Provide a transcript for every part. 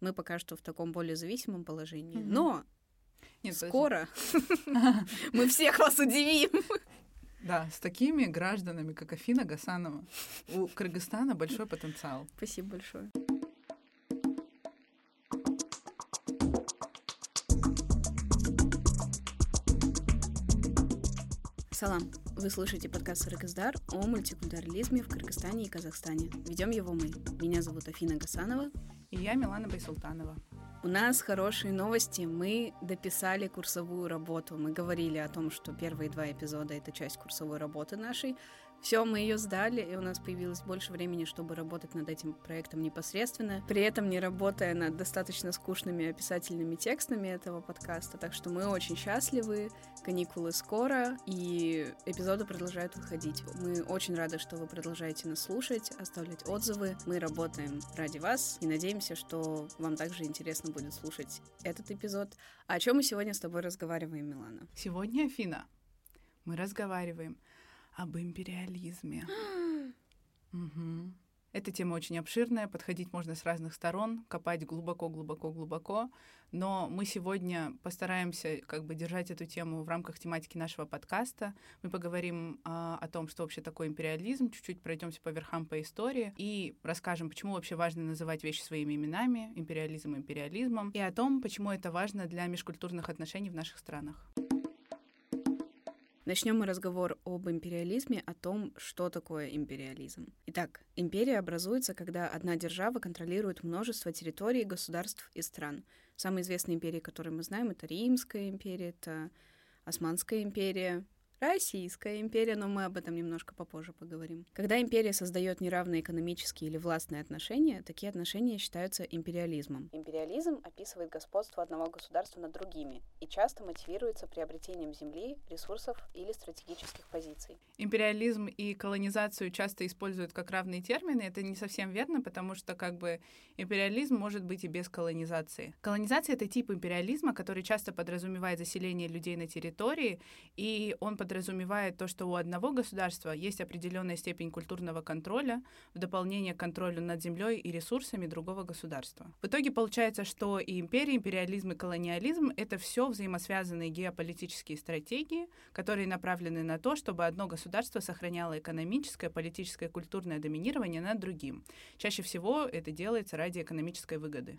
Мы пока что в таком более зависимом положении. Mm-hmm. Но Нет, скоро мы всех вас удивим. Да, с такими гражданами, как Афина Гасанова, у Кыргызстана большой потенциал. Спасибо большое. Салам! Вы слушаете подкаст «Сарыгаздар» о мультикультурализме в Кыргызстане и Казахстане. Ведем его мы. Меня зовут Афина Гасанова. И я Милана Байсултанова. У нас хорошие новости. Мы дописали курсовую работу. Мы говорили о том, что первые два эпизода — это часть курсовой работы нашей. Все, мы ее сдали, и у нас появилось больше времени, чтобы работать над этим проектом непосредственно, при этом не работая над достаточно скучными описательными текстами этого подкаста. Так что мы очень счастливы, каникулы скоро, и эпизоды продолжают выходить. Мы очень рады, что вы продолжаете нас слушать, оставлять отзывы. Мы работаем ради вас и надеемся, что вам также интересно будет слушать этот эпизод. А о чем мы сегодня с тобой разговариваем, Милана? Сегодня, Афина, мы разговариваем об империализме. угу. Эта тема очень обширная, подходить можно с разных сторон, копать глубоко, глубоко, глубоко. Но мы сегодня постараемся как бы держать эту тему в рамках тематики нашего подкаста. Мы поговорим а, о том, что вообще такое империализм, чуть-чуть пройдемся по верхам по истории и расскажем, почему вообще важно называть вещи своими именами, империализм империализмом, и о том, почему это важно для межкультурных отношений в наших странах. Начнем мы разговор об империализме, о том, что такое империализм. Итак, империя образуется, когда одна держава контролирует множество территорий, государств и стран. Самые известные империи, которые мы знаем, это Римская империя, это Османская империя, Российская империя, но мы об этом немножко попозже поговорим. Когда империя создает неравные экономические или властные отношения, такие отношения считаются империализмом. Империализм описывает господство одного государства над другими и часто мотивируется приобретением земли, ресурсов или стратегических позиций. Империализм и колонизацию часто используют как равные термины. Это не совсем верно, потому что как бы империализм может быть и без колонизации. Колонизация — это тип империализма, который часто подразумевает заселение людей на территории, и он под подразумевает то, что у одного государства есть определенная степень культурного контроля в дополнение к контролю над землей и ресурсами другого государства. В итоге получается, что и империя, империализм и колониализм — это все взаимосвязанные геополитические стратегии, которые направлены на то, чтобы одно государство сохраняло экономическое, политическое культурное доминирование над другим. Чаще всего это делается ради экономической выгоды.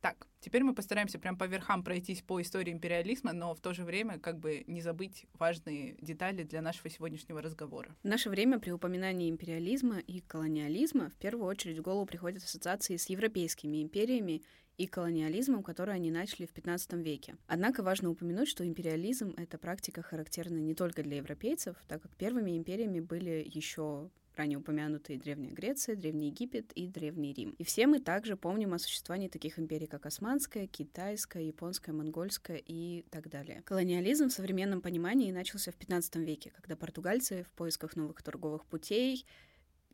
Так, теперь мы постараемся прям по верхам пройтись по истории империализма, но в то же время как бы не забыть важные детали для нашего сегодняшнего разговора. В наше время при упоминании империализма и колониализма в первую очередь в голову приходят ассоциации с европейскими империями и колониализмом, который они начали в 15 веке. Однако важно упомянуть, что империализм — это практика характерна не только для европейцев, так как первыми империями были еще ранее упомянутые Древняя Греция, Древний Египет и Древний Рим. И все мы также помним о существовании таких империй, как Османская, Китайская, Японская, Монгольская и так далее. Колониализм в современном понимании начался в 15 веке, когда португальцы в поисках новых торговых путей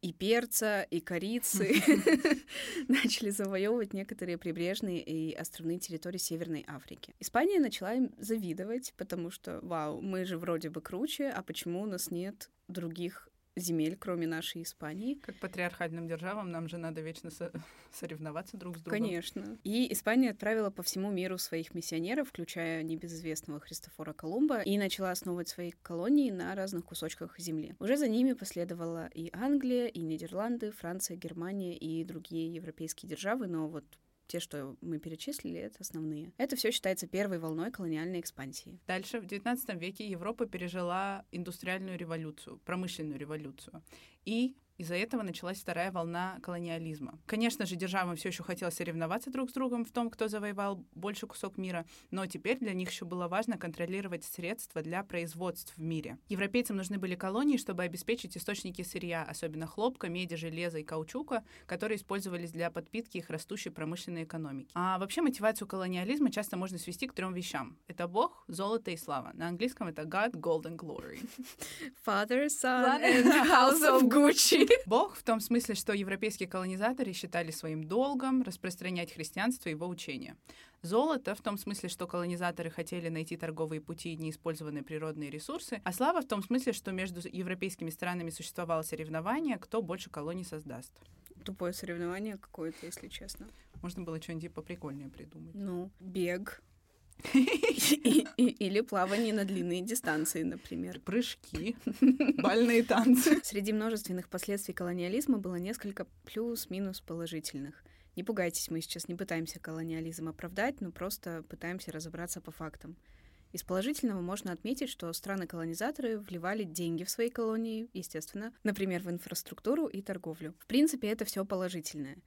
и перца, и корицы начали завоевывать некоторые прибрежные и островные территории Северной Африки. Испания начала им завидовать, потому что, вау, мы же вроде бы круче, а почему у нас нет других земель, кроме нашей Испании. Как патриархальным державам нам же надо вечно со- соревноваться друг с другом. Конечно. И Испания отправила по всему миру своих миссионеров, включая небезызвестного Христофора Колумба, и начала основывать свои колонии на разных кусочках земли. Уже за ними последовала и Англия, и Нидерланды, Франция, Германия и другие европейские державы, но вот те, что мы перечислили, это основные. Это все считается первой волной колониальной экспансии. Дальше, в XIX веке Европа пережила индустриальную революцию, промышленную революцию. И из-за этого началась вторая волна колониализма. Конечно же, державам все еще хотелось соревноваться друг с другом в том, кто завоевал больше кусок мира, но теперь для них еще было важно контролировать средства для производств в мире. Европейцам нужны были колонии, чтобы обеспечить источники сырья, особенно хлопка, меди, железа и каучука, которые использовались для подпитки их растущей промышленной экономики. А вообще мотивацию колониализма часто можно свести к трем вещам. Это Бог, золото и слава. На английском это God, Gold and Glory. Father, Son and House of Gucci. Бог в том смысле, что европейские колонизаторы считали своим долгом распространять христианство и его учение. Золото в том смысле, что колонизаторы хотели найти торговые пути и неиспользованные природные ресурсы, а слава в том смысле, что между европейскими странами существовало соревнование, кто больше колоний создаст. тупое соревнование какое-то, если честно. Можно было что-нибудь поприкольнее придумать. Ну, бег. Или плавание на длинные дистанции, например. Прыжки, бальные танцы. Среди множественных последствий колониализма было несколько плюс-минус положительных. Не пугайтесь, мы сейчас не пытаемся колониализм оправдать, но просто пытаемся разобраться по фактам. Из положительного можно отметить, что страны-колонизаторы вливали деньги в свои колонии, естественно, например, в инфраструктуру и торговлю. В принципе, это все положительное.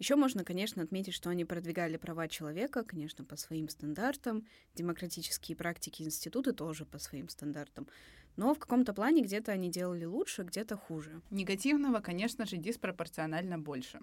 Еще можно, конечно, отметить, что они продвигали права человека, конечно, по своим стандартам, демократические практики институты тоже по своим стандартам. Но в каком-то плане где-то они делали лучше, где-то хуже. Негативного, конечно же, диспропорционально больше.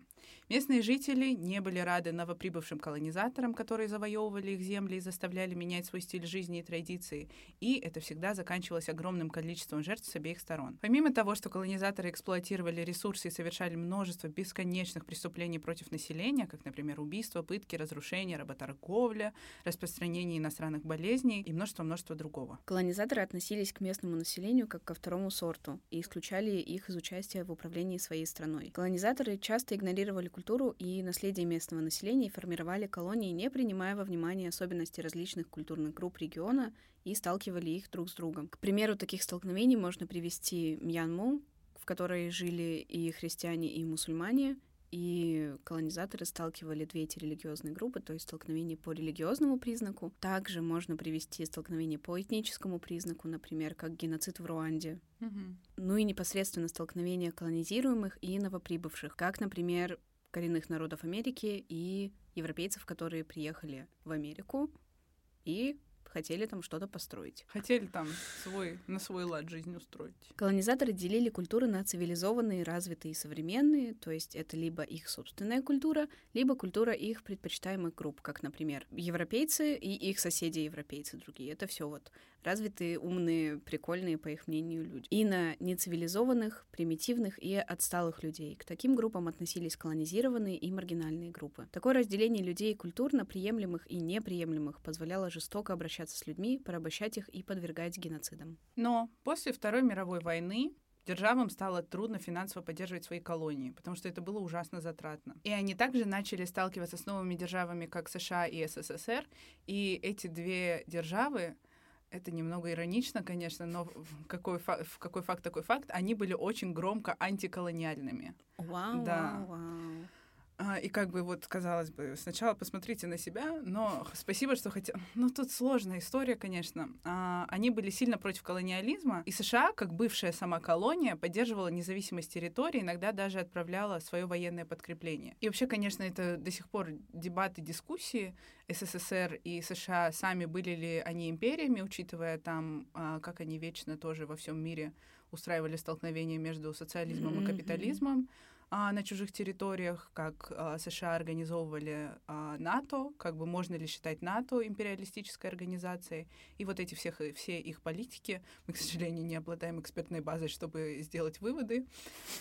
Местные жители не были рады новоприбывшим колонизаторам, которые завоевывали их земли и заставляли менять свой стиль жизни и традиции, и это всегда заканчивалось огромным количеством жертв с обеих сторон. Помимо того, что колонизаторы эксплуатировали ресурсы и совершали множество бесконечных преступлений против населения, как, например, убийства, пытки, разрушения, работорговля, распространение иностранных болезней и множество-множество другого. Колонизаторы относились к местному населению как ко второму сорту и исключали их из участия в управлении своей страной. Колонизаторы часто игнорировали культуру и наследие местного населения и формировали колонии, не принимая во внимание особенности различных культурных групп региона и сталкивали их друг с другом. К примеру таких столкновений можно привести Мьянму, в которой жили и христиане, и мусульмане, и колонизаторы сталкивали две эти религиозные группы, то есть столкновение по религиозному признаку. Также можно привести столкновение по этническому признаку, например, как геноцид в Руанде. Мгм. Ну и непосредственно столкновение колонизируемых и новоприбывших, как, например, коренных народов Америки и европейцев, которые приехали в Америку и хотели там что-то построить. Хотели там свой, на свой лад жизнь устроить. Колонизаторы делили культуры на цивилизованные, развитые и современные, то есть это либо их собственная культура, либо культура их предпочитаемых групп, как, например, европейцы и их соседи-европейцы другие. Это все вот развитые, умные, прикольные, по их мнению, люди. И на нецивилизованных, примитивных и отсталых людей. К таким группам относились колонизированные и маргинальные группы. Такое разделение людей культурно приемлемых и неприемлемых позволяло жестоко обращаться с людьми, порабощать их и подвергать геноцидам. Но после Второй мировой войны державам стало трудно финансово поддерживать свои колонии, потому что это было ужасно затратно. И они также начали сталкиваться с новыми державами, как США и СССР, и эти две державы это немного иронично, конечно, но какой, в какой факт такой факт, они были очень громко антиколониальными. Вау, Да. вау, вау. А, И как бы вот, казалось бы, сначала посмотрите на себя, но спасибо, что хотя... Ну, тут сложная история, конечно. А, Они были сильно против колониализма, и США, как бывшая сама колония, поддерживала независимость территории, иногда даже отправляла свое военное подкрепление. И вообще, конечно, это до сих пор дебаты, дискуссии. СССР и США сами были ли они империями, учитывая там, а, как они вечно тоже во всем мире устраивали столкновения между социализмом и Мгм. капитализмом а, на чужих территориях, как а, США организовывали а, НАТО, как бы можно ли считать НАТО империалистической организацией, и вот эти всех, все их политики, мы, к сожалению, не обладаем экспертной базой, чтобы сделать выводы,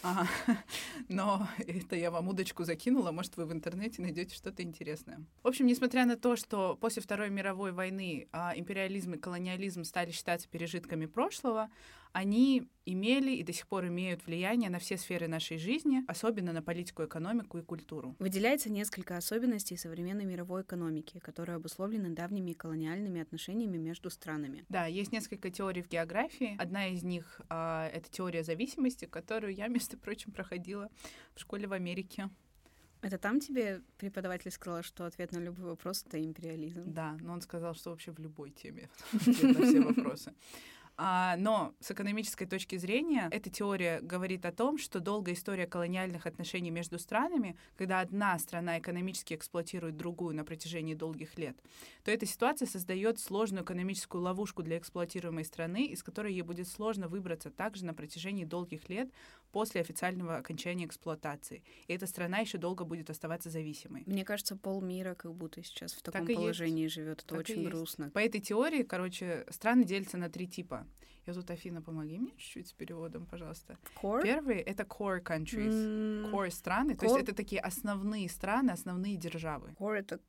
А, но это я вам удочку закинула, может, вы в интернете найдете что-то интересное. В общем, несмотря на то, что после Второй мировой войны а, империализм и колониализм стали считаться пережитками прошлого, они имели и до сих пор имеют влияние на все сферы нашей жизни, особенно на политику, экономику и культуру. Выделяется несколько особенностей современной мировой экономики, которые обусловлены давними колониальными отношениями между странами. Да, есть несколько теорий в географии. Одна из них а, это теория зависимости, которую я, между прочим, проходила в школе в Америке. Это там тебе преподаватель сказал, что ответ на любой вопрос — это империализм? Да, но он сказал, что вообще в любой теме ответ на все вопросы. А, но с экономической точки зрения эта теория говорит о том, что долгая история колониальных отношений между странами, когда одна страна экономически эксплуатирует другую на протяжении долгих лет, то эта ситуация создает сложную экономическую ловушку для эксплуатируемой страны, из которой ей будет сложно выбраться также на протяжении долгих лет после официального окончания эксплуатации. И эта страна еще долго будет оставаться зависимой. Мне кажется, полмира как будто сейчас в таком есть. положении живет. Это Так очень есть. грустно. По этой теории, короче, страны делятся на три типа. Я тут, Афина, помоги мне чуть-чуть с переводом, пожалуйста. Core? Первый — это core countries. М, Core страны, то есть Core- это такие основные страны, основные державы. Core — это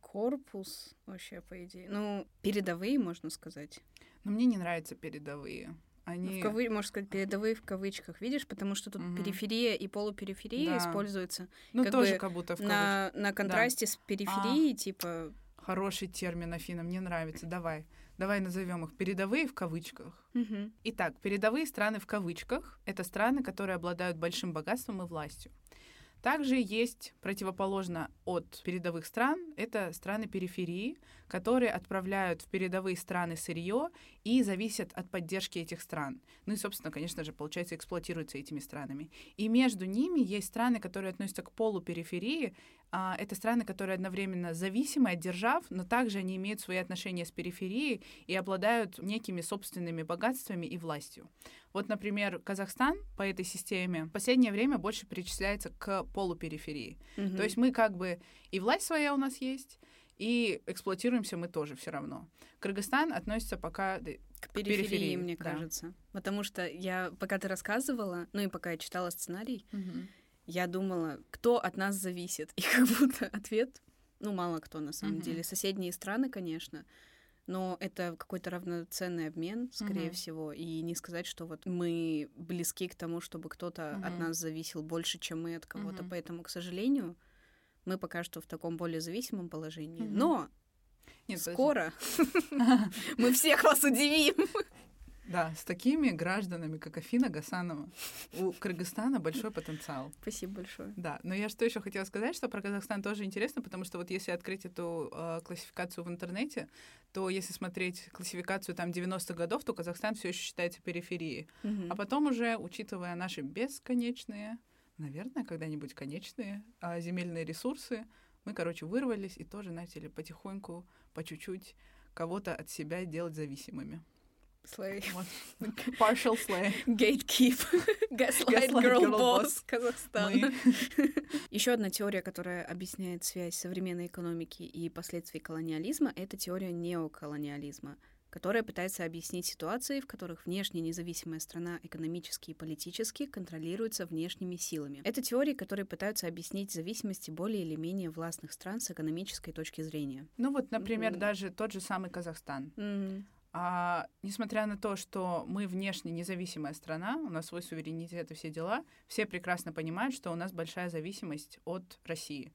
корпус вообще, по идее. Ну, передовые, можно сказать. Но мне не нравятся передовые. Они... В кавы... Можно сказать, передовые в кавычках, видишь? Потому что тут угу. периферия и полупериферия да. используются. Ну, как тоже как будто в на, на контрасте да. с периферией, а, типа... Хороший термин, Афина, мне нравится. Давай. Давай назовем их передовые в кавычках. Угу. Итак, передовые страны в кавычках — это страны, которые обладают большим богатством и властью. Также есть противоположно от передовых стран, это страны периферии, которые отправляют в передовые страны сырье и зависят от поддержки этих стран. Ну и, собственно, конечно же, получается, эксплуатируются этими странами. И между ними есть страны, которые относятся к полупериферии, а, это страны, которые одновременно зависимы от держав, но также они имеют свои отношения с периферией и обладают некими собственными богатствами и властью. Вот, например, Казахстан по этой системе в последнее время больше причисляется к полупериферии. Mm-hmm. То есть мы как бы и власть своя у нас есть, и эксплуатируемся мы тоже все равно. Кыргызстан относится пока к периферии, периферии мне да. кажется. Потому что я, пока ты рассказывала, ну и пока я читала сценарий, угу я думала, кто от нас зависит. И как будто ответ, ну, мало кто на самом mm-hmm. деле. Соседние страны, конечно, но это какой-то равноценный обмен, скорее mm-hmm. всего. И не сказать, что вот мы близки к тому, чтобы кто-то mm-hmm. от нас зависел больше, чем мы от кого-то. Mm-hmm. Поэтому, к сожалению, мы пока что в таком более зависимом положении. Mm-hmm. Но нет, скоро мы всех вас удивим. Да, с такими гражданами, как Афина Гасанова, у Кыргызстана большой потенциал. Спасибо большое. Да, но я что еще хотела сказать, что про Казахстан тоже интересно, потому что вот если открыть эту э, классификацию в интернете, то если смотреть классификацию там 90-х годов, то Казахстан все еще считается периферией. Угу. А потом уже, учитывая наши бесконечные, наверное, когда-нибудь конечные э, земельные ресурсы, мы, короче, вырвались и тоже начали потихоньку, по чуть-чуть кого-то от себя делать зависимыми. Slay. Partial slay. Gatekeep. Gaslight, Gaslight Girl, girl Boss Казахстан. Еще одна теория, которая объясняет связь современной экономики и последствий колониализма, это теория неоколониализма которая пытается объяснить ситуации, в которых внешне независимая страна экономически и политически контролируется внешними силами. Это теории, которые пытаются объяснить зависимости более или менее властных стран с экономической точки зрения. Ну вот, например, mm-hmm. даже тот же самый Казахстан. Mm-hmm. А, несмотря на то, что мы внешне независимая страна, у нас свой суверенитет и все дела, все прекрасно понимают, что у нас большая зависимость от России.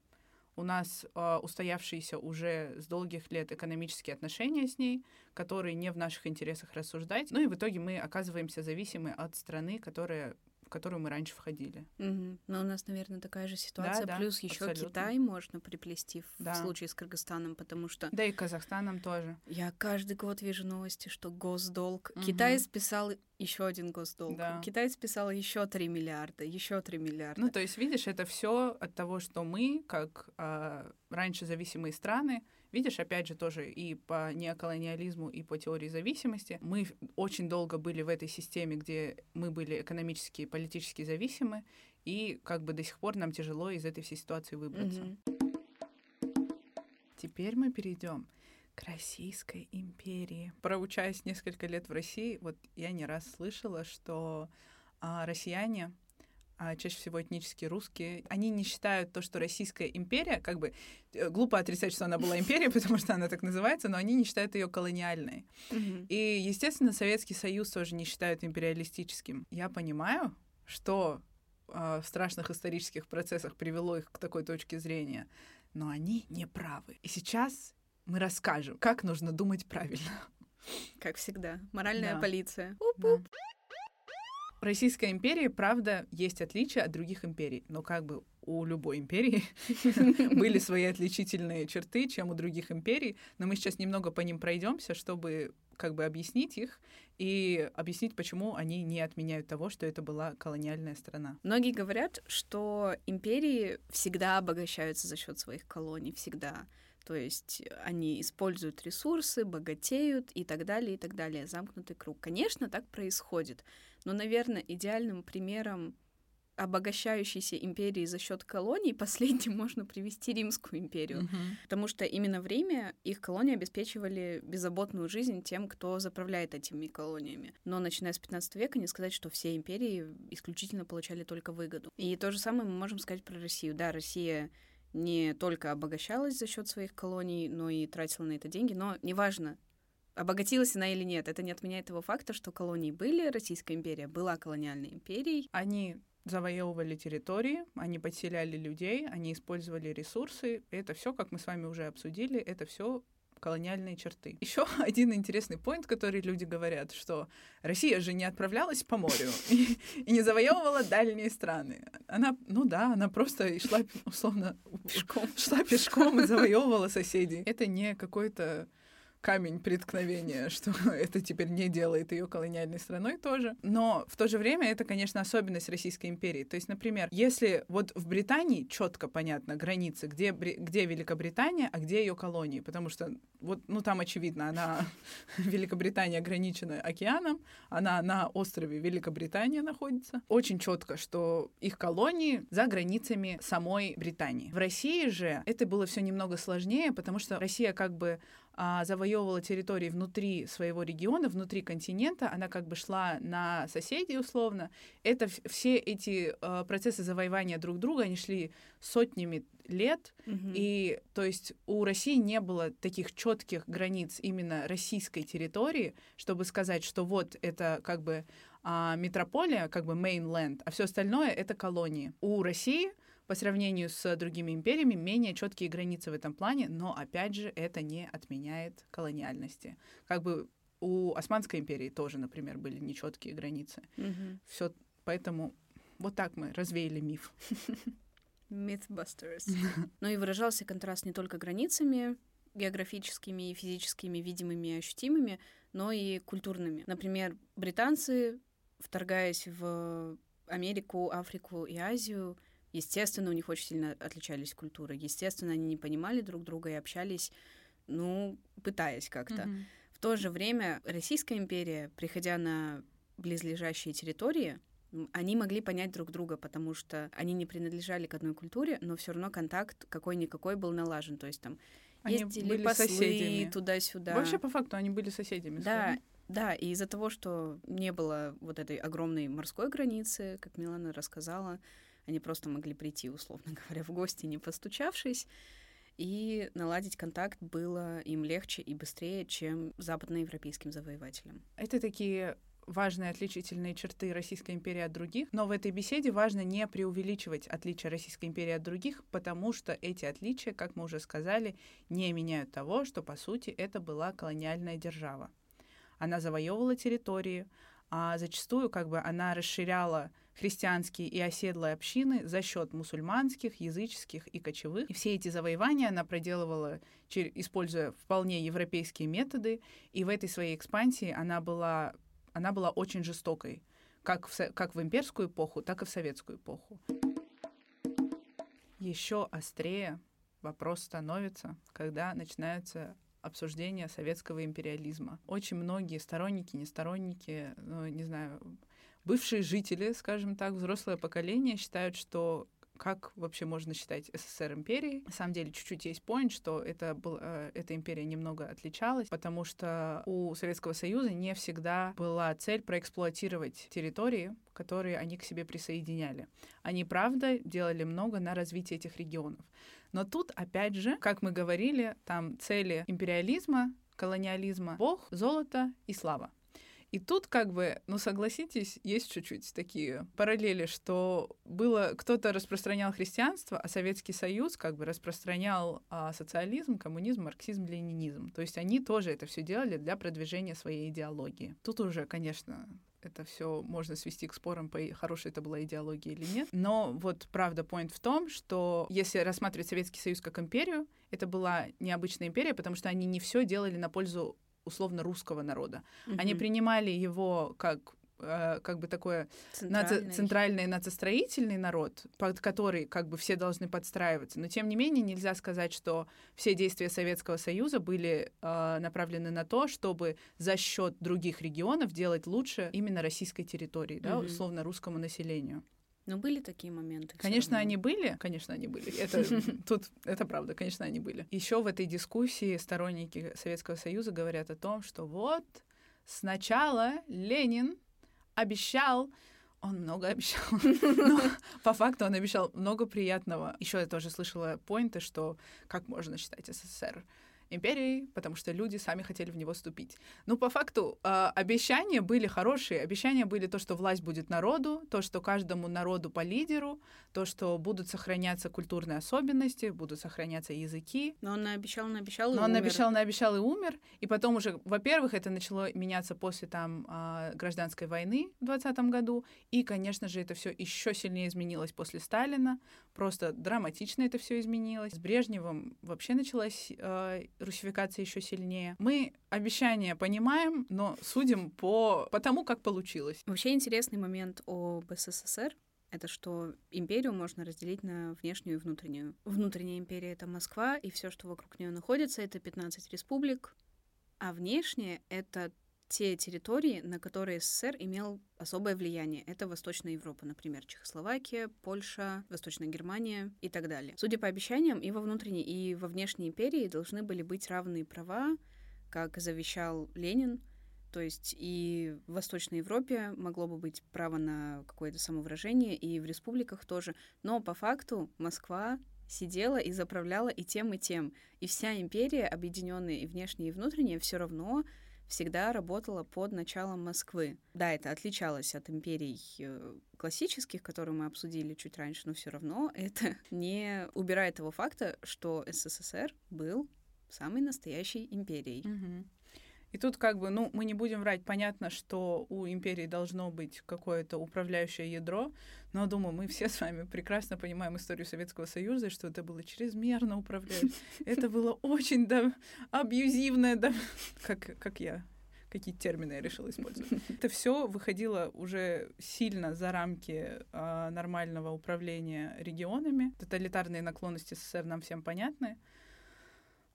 У нас э, устоявшиеся уже с долгих лет экономические отношения с ней, которые не в наших интересах рассуждать. Ну и в итоге мы оказываемся зависимы от страны, которая которую мы раньше входили. Угу. Но у нас, наверное, такая же ситуация. Да, Плюс да, еще абсолютно. Китай можно приплести в, да. случае с Кыргызстаном, потому что... Да и Казахстаном тоже. Я каждый год вижу новости, что госдолг... Угу. Китай списал еще один госдолг. Да. Китай списал еще 3 миллиарда, еще 3 миллиарда. Ну, то есть, видишь, это все от того, что мы, как э, раньше зависимые страны, Видишь, опять же, тоже и по неоколониализму, и по теории зависимости, мы очень долго были в этой системе, где мы были экономически и политически зависимы, и как бы до сих пор нам тяжело из этой всей ситуации выбраться. Mm-hmm. Теперь мы перейдем к Российской империи. Проучаясь несколько лет в России, вот я не раз слышала, что а, россияне а чаще всего этнические русские, они не считают то, что Российская империя, как бы э, глупо отрицать, что она была империей, потому что она так называется, но они не считают ее колониальной. Mm-hmm. И, естественно, Советский Союз тоже не считают империалистическим. Я понимаю, что э, в страшных исторических процессах привело их к такой точке зрения, но они не правы. И сейчас мы расскажем, как нужно думать правильно. Как всегда. Моральная да. полиция. Да. Российской империи, правда, есть отличия от других империй, но как бы у любой империи были свои отличительные черты, чем у других империй, но мы сейчас немного по ним пройдемся, чтобы как бы объяснить их и объяснить, почему они не отменяют того, что это была колониальная страна. Многие говорят, что империи всегда обогащаются за счет своих колоний, всегда. То есть они используют ресурсы, богатеют и так далее, и так далее. Замкнутый круг. Конечно, так происходит. Но, наверное, идеальным примером обогащающейся империи за счет колоний, последним можно привести Римскую империю. Uh-huh. Потому что именно время их колонии обеспечивали беззаботную жизнь тем, кто заправляет этими колониями. Но начиная с 15 века не сказать, что все империи исключительно получали только выгоду. И то же самое мы можем сказать про Россию. Да, Россия не только обогащалась за счет своих колоний, но и тратила на это деньги. Но неважно, обогатилась она или нет, это не отменяет того факта, что колонии были, Российская империя была колониальной империей. Они завоевывали территории, они подселяли людей, они использовали ресурсы. Это все, как мы с вами уже обсудили, это все колониальные черты. Еще один интересный поинт, который люди говорят, что Россия же не отправлялась по морю и, и не завоевывала дальние страны. Она, ну да, она просто шла, условно, пешком. шла пешком и завоевывала соседей. Это не какой-то камень преткновения, что это теперь не делает ее колониальной страной тоже. Но в то же время это, конечно, особенность Российской империи. То есть, например, если вот в Британии четко понятно границы, где, где Великобритания, а где ее колонии, потому что вот, ну там очевидно, она Великобритания ограничена океаном, она на острове Великобритания находится. Очень четко, что их колонии за границами самой Британии. В России же это было все немного сложнее, потому что Россия как бы завоевывала территории внутри своего региона, внутри континента, она как бы шла на соседей условно. Это все эти а, процессы завоевания друг друга, они шли сотнями лет, mm-hmm. и то есть у России не было таких четких границ именно российской территории, чтобы сказать, что вот это как бы а, метрополия, как бы mainland, а все остальное это колонии. У России по сравнению с другими империями менее четкие границы в этом плане, но опять же это не отменяет колониальности. Как бы у Османской империи тоже, например, были нечеткие границы. Mm-hmm. Все, поэтому вот так мы развеяли миф. Mythbusters. Но и выражался контраст не только границами географическими, физическими, видимыми и ощутимыми, но и культурными. Например, британцы, вторгаясь в Америку, Африку и Азию, Естественно, у них очень сильно отличались культуры. Естественно, они не понимали друг друга и общались, ну, пытаясь как-то. Mm-hmm. В то же время Российская империя, приходя на близлежащие территории, они могли понять друг друга, потому что они не принадлежали к одной культуре, но все равно контакт какой-никакой был налажен. То есть там они ездили были послы соседями. туда-сюда. Вообще, по факту, они были соседями. Да, да, и из-за того, что не было вот этой огромной морской границы, как Милана рассказала, они просто могли прийти, условно говоря, в гости, не постучавшись, и наладить контакт было им легче и быстрее, чем западноевропейским завоевателям. Это такие важные отличительные черты Российской империи от других, но в этой беседе важно не преувеличивать отличия Российской империи от других, потому что эти отличия, как мы уже сказали, не меняют того, что, по сути, это была колониальная держава. Она завоевывала территории, а зачастую как бы она расширяла христианские и оседлые общины за счет мусульманских, языческих и кочевых. И все эти завоевания она проделывала, используя вполне европейские методы, и в этой своей экспансии она была, она была очень жестокой, как в, как в имперскую эпоху, так и в советскую эпоху. Еще острее вопрос становится, когда начинаются обсуждения советского империализма. Очень многие сторонники, не сторонники, ну, не знаю, бывшие жители, скажем так, взрослое поколение считают, что как вообще можно считать СССР империей. На самом деле, чуть-чуть есть point, что это был, э, эта империя немного отличалась, потому что у Советского Союза не всегда была цель проэксплуатировать территории, которые они к себе присоединяли. Они, правда, делали много на развитие этих регионов. Но тут, опять же, как мы говорили, там цели империализма, колониализма, бог, золото и слава. И тут как бы, ну согласитесь, есть чуть-чуть такие параллели, что было кто-то распространял христианство, а Советский Союз как бы распространял а, социализм, коммунизм, марксизм, ленинизм. То есть они тоже это все делали для продвижения своей идеологии. Тут уже, конечно, это все можно свести к спорам, по хорошей это была идеология или нет. Но вот правда, point в том, что если рассматривать Советский Союз как империю, это была необычная империя, потому что они не все делали на пользу условно русского народа. Mm-hmm. Они принимали его как как бы такое центральный. Наци, центральный нацистроительный народ, под который как бы все должны подстраиваться. Но тем не менее нельзя сказать, что все действия Советского Союза были э, направлены на то, чтобы за счет других регионов делать лучше именно российской территории, да, условно русскому населению. Но были такие моменты. Конечно, они были. Конечно, они были. Это тут это правда. Конечно, они были. Еще в этой дискуссии сторонники Советского Союза говорят о том, что вот сначала Ленин обещал он много обещал. Но по факту он обещал много приятного. Еще я тоже слышала поинты, что как можно считать СССР империей, потому что люди сами хотели в него вступить. Ну, по факту, э, обещания были хорошие. Обещания были то, что власть будет народу, то, что каждому народу по лидеру, то, что будут сохраняться культурные особенности, будут сохраняться языки. Но он обещал, наобещал и Но он умер. обещал, наобещал и умер. И потом уже, во-первых, это начало меняться после там э, гражданской войны в 20 году. И, конечно же, это все еще сильнее изменилось после Сталина. Просто драматично это все изменилось. С Брежневым вообще началась э, русификация еще сильнее. Мы обещания понимаем, но судим по, по тому, как получилось. Вообще интересный момент об СССР это что империю можно разделить на внешнюю и внутреннюю. Внутренняя империя — это Москва, и все, что вокруг нее находится, это 15 республик, а внешняя — это те территории, на которые СССР имел особое влияние. Это Восточная Европа, например, Чехословакия, Польша, Восточная Германия и так далее. Судя по обещаниям, и во внутренней, и во внешней империи должны были быть равные права, как завещал Ленин, то есть и в Восточной Европе могло бы быть право на какое-то самовыражение, и в республиках тоже. Но по факту Москва сидела и заправляла и тем, и тем. И вся империя, объединенная и внешняя, и внутренняя, все равно всегда работала под началом Москвы. Да, это отличалось от империй э, классических, которые мы обсудили чуть раньше, но все равно это не убирает того факта, что СССР был самой настоящей империей. Угу. И тут как бы, ну, мы не будем врать, понятно, что у империи должно быть какое-то управляющее ядро, но, думаю, мы все с вами прекрасно понимаем историю Советского Союза, что это было чрезмерно управляющее. Это было очень, да, абьюзивное, да, как, как я какие термины я решила использовать. Это все выходило уже сильно за рамки э, нормального управления регионами. Тоталитарные наклонности СССР нам всем понятны.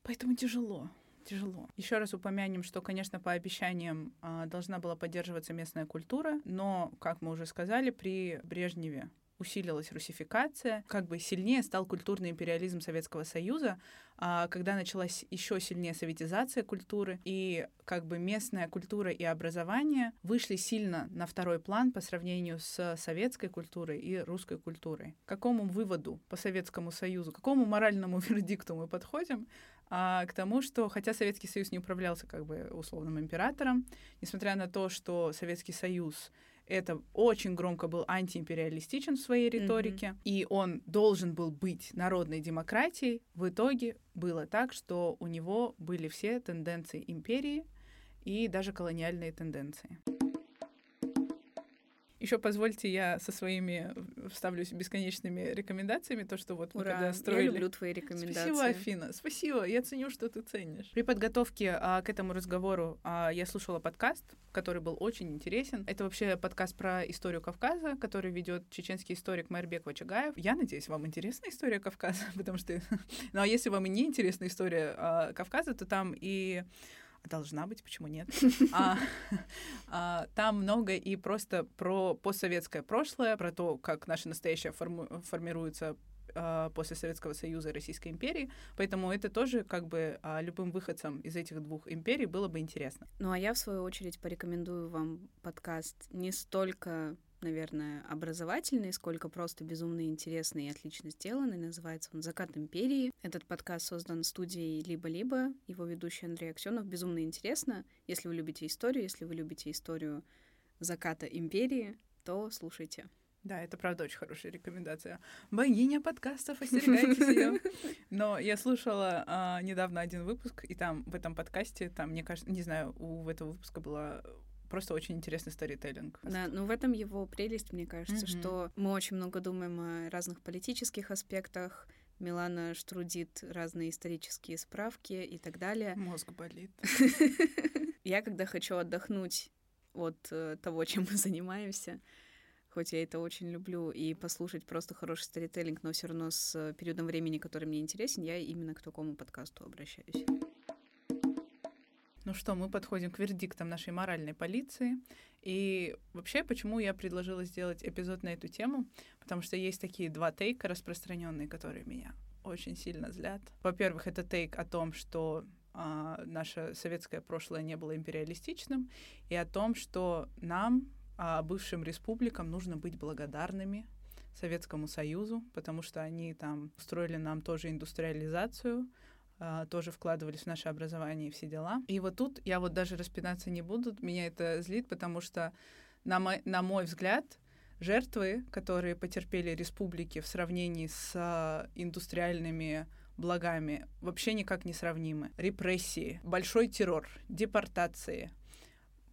Поэтому тяжело тяжело. Еще раз упомянем, что, конечно, по обещаниям а, должна была поддерживаться местная культура, но, как мы уже сказали, при Брежневе усилилась русификация, как бы сильнее стал культурный империализм Советского Союза, а, когда началась еще сильнее советизация культуры, и как бы местная культура и образование вышли сильно на второй план по сравнению с советской культурой и русской культурой. К какому выводу по Советскому Союзу, к какому моральному вердикту мы подходим? А, к тому, что хотя Советский Союз не управлялся как бы условным императором, несмотря на то, что Советский Союз это очень громко был антиимпериалистичен в своей риторике, mm-hmm. и он должен был быть народной демократией, в итоге было так, что у него были все тенденции империи и даже колониальные тенденции. Еще позвольте, я со своими вставлюсь бесконечными рекомендациями, то, что вот мы Ура, когда строили... Я люблю твои рекомендации. Спасибо, Афина, спасибо, я ценю, что ты ценишь. При подготовке а, к этому разговору а, я слушала подкаст, который был очень интересен. Это вообще подкаст про историю Кавказа, который ведет чеченский историк Майрбек Вачагаев. Я надеюсь, вам интересна история Кавказа, потому что... ну, а если вам и не интересна история а, Кавказа, то там и должна быть, почему нет? а, а, там много и просто про постсоветское прошлое, про то, как наше настоящее форму, формируется а, после Советского Союза и Российской империи, поэтому это тоже как бы а, любым выходцам из этих двух империй было бы интересно. Ну а я в свою очередь порекомендую вам подкаст не столько наверное, образовательный, сколько просто безумно интересный и отлично сделанный. Называется он «Закат империи». Этот подкаст создан студией «Либо-либо». Его ведущий Андрей Аксенов. Безумно интересно. Если вы любите историю, если вы любите историю заката империи, то слушайте. Да, это правда очень хорошая рекомендация. Богиня подкастов, остерегайтесь ее. Но я слушала а, недавно один выпуск, и там в этом подкасте, там, мне кажется, не знаю, у этого выпуска была просто очень интересный сторителлинг. Да, ну в этом его прелесть, мне кажется, mm-hmm. что мы очень много думаем о разных политических аспектах, Милана штрудит разные исторические справки и так далее. Мозг болит. Я, когда хочу отдохнуть от э, того, чем мы занимаемся, хоть я это очень люблю, и послушать просто хороший сторителлинг, но все равно с периодом времени, который мне интересен, я именно к такому подкасту обращаюсь. Ну что, мы подходим к вердиктам нашей моральной полиции. И вообще, почему я предложила сделать эпизод на эту тему? Потому что есть такие два тейка распространенные, которые меня очень сильно злят. Во-первых, это тейк о том, что а, наше советское прошлое не было империалистичным, и о том, что нам, а, бывшим республикам, нужно быть благодарными Советскому Союзу, потому что они там устроили нам тоже индустриализацию, тоже вкладывались в наше образование и все дела. И вот тут я вот даже распинаться не буду, меня это злит, потому что, на мой, на мой взгляд, жертвы, которые потерпели республики в сравнении с а, индустриальными благами, вообще никак не сравнимы. Репрессии, большой террор, депортации,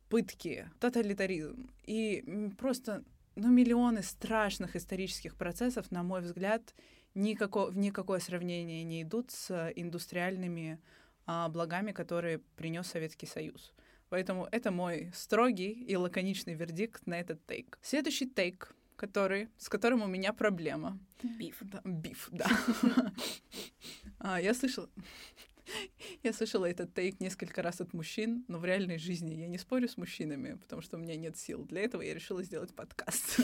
пытки, тоталитаризм и просто ну, миллионы страшных исторических процессов, на мой взгляд, никако, в никакое сравнение не идут с индустриальными а, благами, которые принес Советский Союз. Поэтому это мой строгий и лаконичный вердикт на этот тейк. Следующий тейк, который, с которым у меня проблема. Биф. Да, биф, да. а, я слышала... Я слышала этот тейк несколько раз от мужчин, но в реальной жизни я не спорю с мужчинами, потому что у меня нет сил. Для этого я решила сделать подкаст.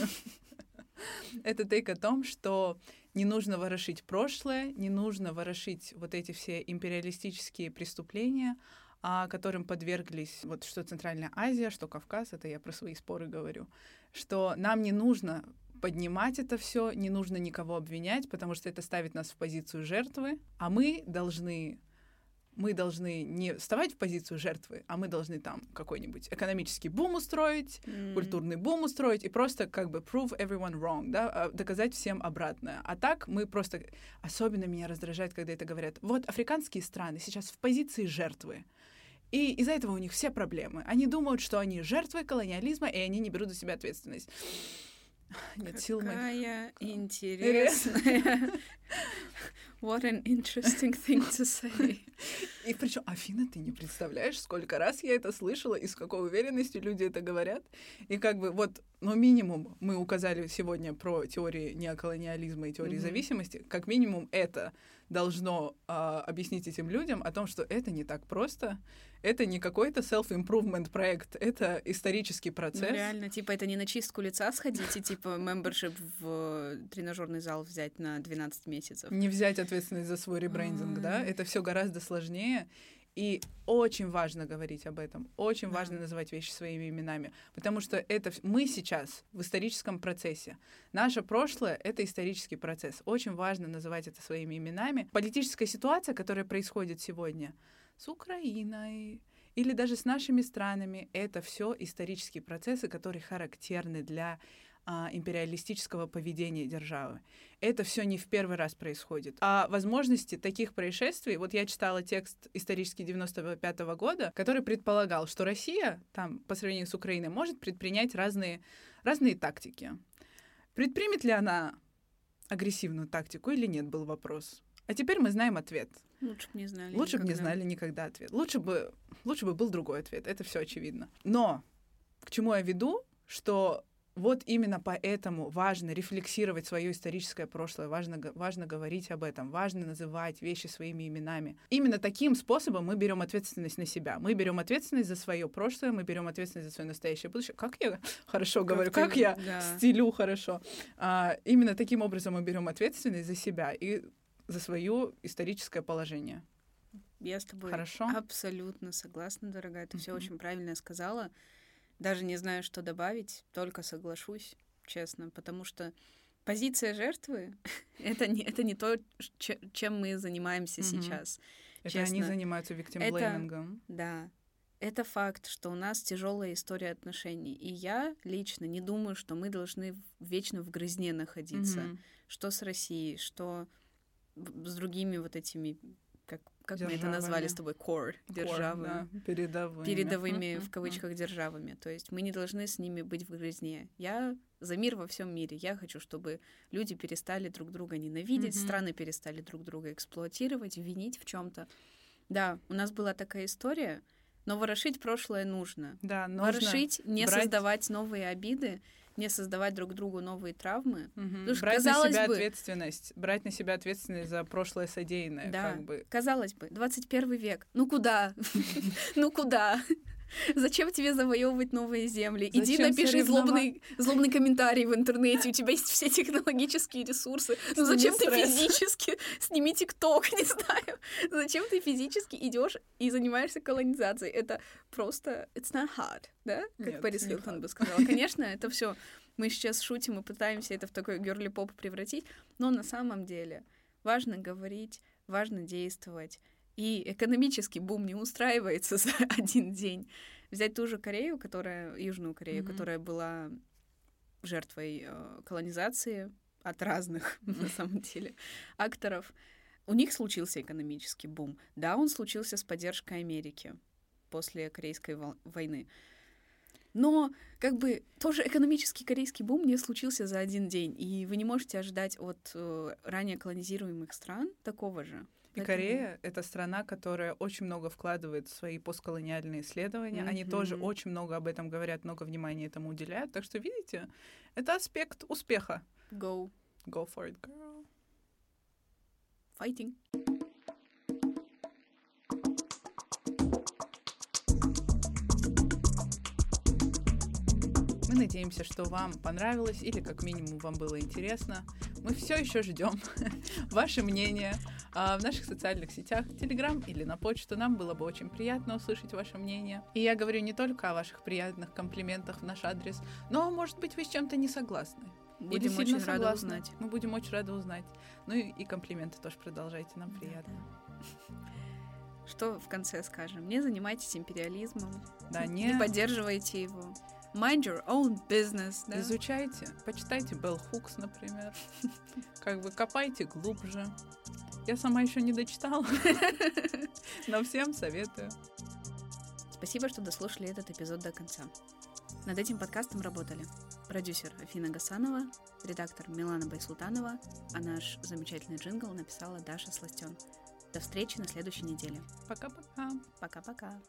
Это тейк о том, что не нужно ворошить прошлое, не нужно ворошить вот эти все империалистические преступления, а которым подверглись вот что Центральная Азия, что Кавказ, это я про свои споры говорю, что нам не нужно поднимать это все, не нужно никого обвинять, потому что это ставит нас в позицию жертвы, а мы должны мы должны не вставать в позицию жертвы, а мы должны там какой-нибудь экономический бум устроить, mm. культурный бум устроить и просто как бы prove everyone wrong, да, а, доказать всем обратное. А так мы просто... Особенно меня раздражает, когда это говорят. Вот африканские страны сейчас в позиции жертвы. И из-за этого у них все проблемы. Они думают, что они жертвы колониализма, и они не берут за себя ответственность. Нет Какая сил моих. интересная What an interesting thing to say. И причем, Афина, ты не представляешь, сколько раз я это слышала и с какой уверенностью люди это говорят. И как бы вот, ну, минимум мы указали сегодня про теории неоколониализма и теории mm-hmm. зависимости, как минимум это должно а, объяснить этим людям о том, что это не так просто, это не какой-то self-improvement проект, это исторический процесс. Ну, реально, типа, это не на чистку лица сходить и, типа, membership в тренажерный зал взять на 12 месяцев. Не взять ответственность за свой ребрендинг, да? Это все гораздо сложнее. И очень важно говорить об этом, очень да. важно называть вещи своими именами, потому что это мы сейчас в историческом процессе. Наше прошлое — это исторический процесс. Очень важно называть это своими именами. Политическая ситуация, которая происходит сегодня с Украиной, или даже с нашими странами, это все исторические процессы, которые характерны для а, империалистического поведения державы. Это все не в первый раз происходит. А возможности таких происшествий, вот я читала текст исторический 95 -го года, который предполагал, что Россия там по сравнению с Украиной может предпринять разные, разные тактики. Предпримет ли она агрессивную тактику или нет, был вопрос. А теперь мы знаем ответ. Лучше бы не знали. Лучше бы не знали никогда ответ. Лучше бы, лучше бы был другой ответ. Это все очевидно. Но к чему я веду, что вот именно поэтому важно рефлексировать свое историческое прошлое, важно, важно говорить об этом, важно называть вещи своими именами. Именно таким способом мы берем ответственность на себя. Мы берем ответственность за свое прошлое, мы берем ответственность за свое настоящее будущее. Как я хорошо как говорю, ты, как я да. стилю хорошо. А, именно таким образом мы берем ответственность за себя и за свое историческое положение. Я с тобой Хорошо? абсолютно согласна, дорогая. Ты mm-hmm. все очень правильно сказала. Даже не знаю, что добавить, только соглашусь, честно, потому что позиция жертвы это не, это не то, чем мы занимаемся сейчас. Это честно. они занимаются виктимблеймингом. Да. Это факт, что у нас тяжелая история отношений. И я лично не думаю, что мы должны вечно в грызне находиться. Mm-hmm. Что с Россией, что с другими вот этими как, как мы это назвали с тобой, core, державы. Да, передовыми. Передовыми, в кавычках, державами. То есть мы не должны с ними быть в грязне. Я за мир во всем мире. Я хочу, чтобы люди перестали друг друга ненавидеть, mm-hmm. страны перестали друг друга эксплуатировать, винить в чем-то. Да, у нас была такая история, но ворошить прошлое нужно. Да, нужно ворошить, не брать... создавать новые обиды не создавать друг другу новые травмы. Угу. Потому что, брать казалось на себя бы, ответственность, брать на себя ответственность за прошлое содеянное. Да, как бы. казалось бы, 21 век. Ну куда? Ну куда? Зачем тебе завоевывать новые земли? Зачем Иди напиши злобный, злобный комментарий в интернете. У тебя есть все технологические ресурсы. Ну зачем ты физически? Сними ТикТок, не знаю. Зачем ты физически идешь и занимаешься колонизацией? Это просто it's not hard, да? Как Нет, Пэрис Хилтон бы сказала. Конечно, это все мы сейчас шутим и пытаемся это в такой герли поп превратить, но на самом деле важно говорить, важно действовать. И экономический бум не устраивается за один день. Взять ту же Корею, которая, Южную Корею, mm-hmm. которая была жертвой э, колонизации от разных, на самом деле, акторов. У них случился экономический бум. Да, он случился с поддержкой Америки после Корейской войны. Но как бы тоже экономический корейский бум не случился за один день, и вы не можете ожидать от э, ранее колонизируемых стран такого же. И Поэтому... Корея — это страна, которая очень много вкладывает в свои постколониальные исследования. Mm-hmm. Они тоже очень много об этом говорят, много внимания этому уделяют. Так что, видите, это аспект успеха. Go. Go for it, girl. Fighting. Мы надеемся, что вам понравилось или как минимум вам было интересно. Мы все еще ждем ваше мнение а, в наших социальных сетях, Телеграм или на почту. Нам было бы очень приятно услышать ваше мнение. И я говорю не только о ваших приятных комплиментах в наш адрес, но, может быть, вы с чем-то не согласны. Будем Или очень рады узнать. Мы будем очень рады узнать. Ну и, и комплименты тоже продолжайте, нам приятно. Что в конце скажем? Не занимайтесь империализмом. Да, не... не поддерживайте его. Mind your own business. Да? Изучайте, почитайте Bell Hooks, например. Как бы копайте глубже. Я сама еще не дочитала, но всем советую. Спасибо, что дослушали этот эпизод до конца. Над этим подкастом работали продюсер Афина Гасанова, редактор Милана Байсултанова, а наш замечательный джингл написала Даша Сластен. До встречи на следующей неделе. Пока-пока. Пока-пока.